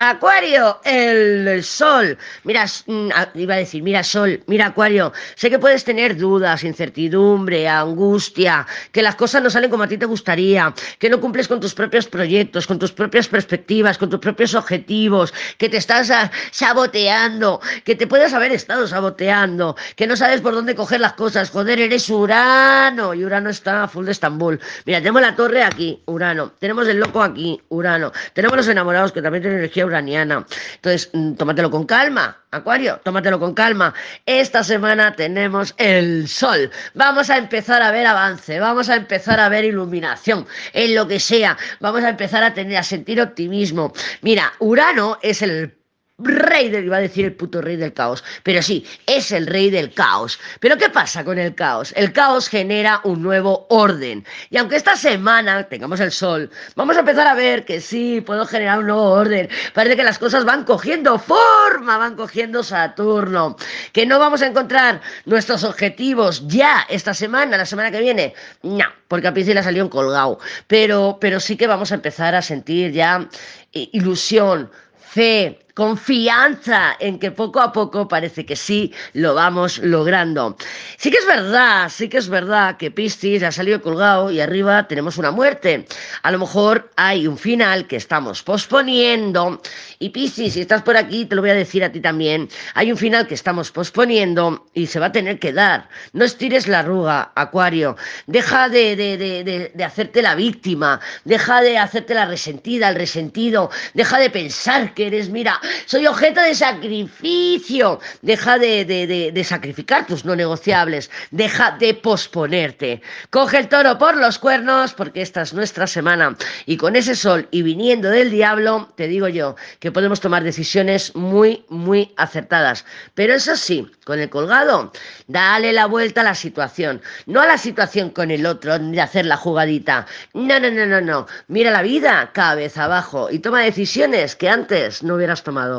Acuario, el sol. Mira, mm, iba a decir, mira sol, mira Acuario. Sé que puedes tener dudas, incertidumbre, angustia, que las cosas no salen como a ti te gustaría, que no cumples con tus propios proyectos, con tus propias perspectivas, con tus propios objetivos, que te estás ah, saboteando, que te puedes haber estado saboteando, que no sabes por dónde coger las cosas. Joder, eres Urano y Urano está full de Estambul. Mira, tenemos la torre aquí, Urano. Tenemos el loco aquí, Urano. Tenemos los enamorados que también tienen energía uraniana. Entonces, mm, tómatelo con calma, Acuario, tómatelo con calma. Esta semana tenemos el sol. Vamos a empezar a ver avance, vamos a empezar a ver iluminación en lo que sea. Vamos a empezar a tener a sentir optimismo. Mira, Urano es el rey del, iba a decir el puto rey del caos, pero sí, es el rey del caos. Pero ¿qué pasa con el caos? El caos genera un nuevo orden. Y aunque esta semana tengamos el sol, vamos a empezar a ver que sí, puedo generar un nuevo orden. Parece que las cosas van cogiendo forma, van cogiendo Saturno. Que no vamos a encontrar nuestros objetivos ya esta semana, la semana que viene. No, porque a Piscis salió un colgado. Pero, pero sí que vamos a empezar a sentir ya eh, ilusión, fe, confianza en que poco a poco parece que sí lo vamos logrando. Sí que es verdad, sí que es verdad que Piscis ha salido colgado y arriba tenemos una muerte. A lo mejor hay un final que estamos posponiendo y Piscis, si estás por aquí, te lo voy a decir a ti también, hay un final que estamos posponiendo y se va a tener que dar. No estires la arruga, Acuario. Deja de, de, de hacerte la víctima, deja de hacerte la resentida, el resentido, deja de pensar que eres, mira, soy objeto de sacrificio. Deja de, sacrificar tus no negociables, deja de posponerte. Coge el toro por los cuernos, porque esta es nuestra semana. Y con ese sol y viniendo del diablo, te digo yo que podemos tomar decisiones muy, muy acertadas. Pero eso sí, con el colgado, dale la vuelta a la situación. No a la situación con el otro, ni hacer la jugadita. No, no, no, no, no. Mira la vida cabeza abajo y toma decisiones que antes no hubieras tomado estómago.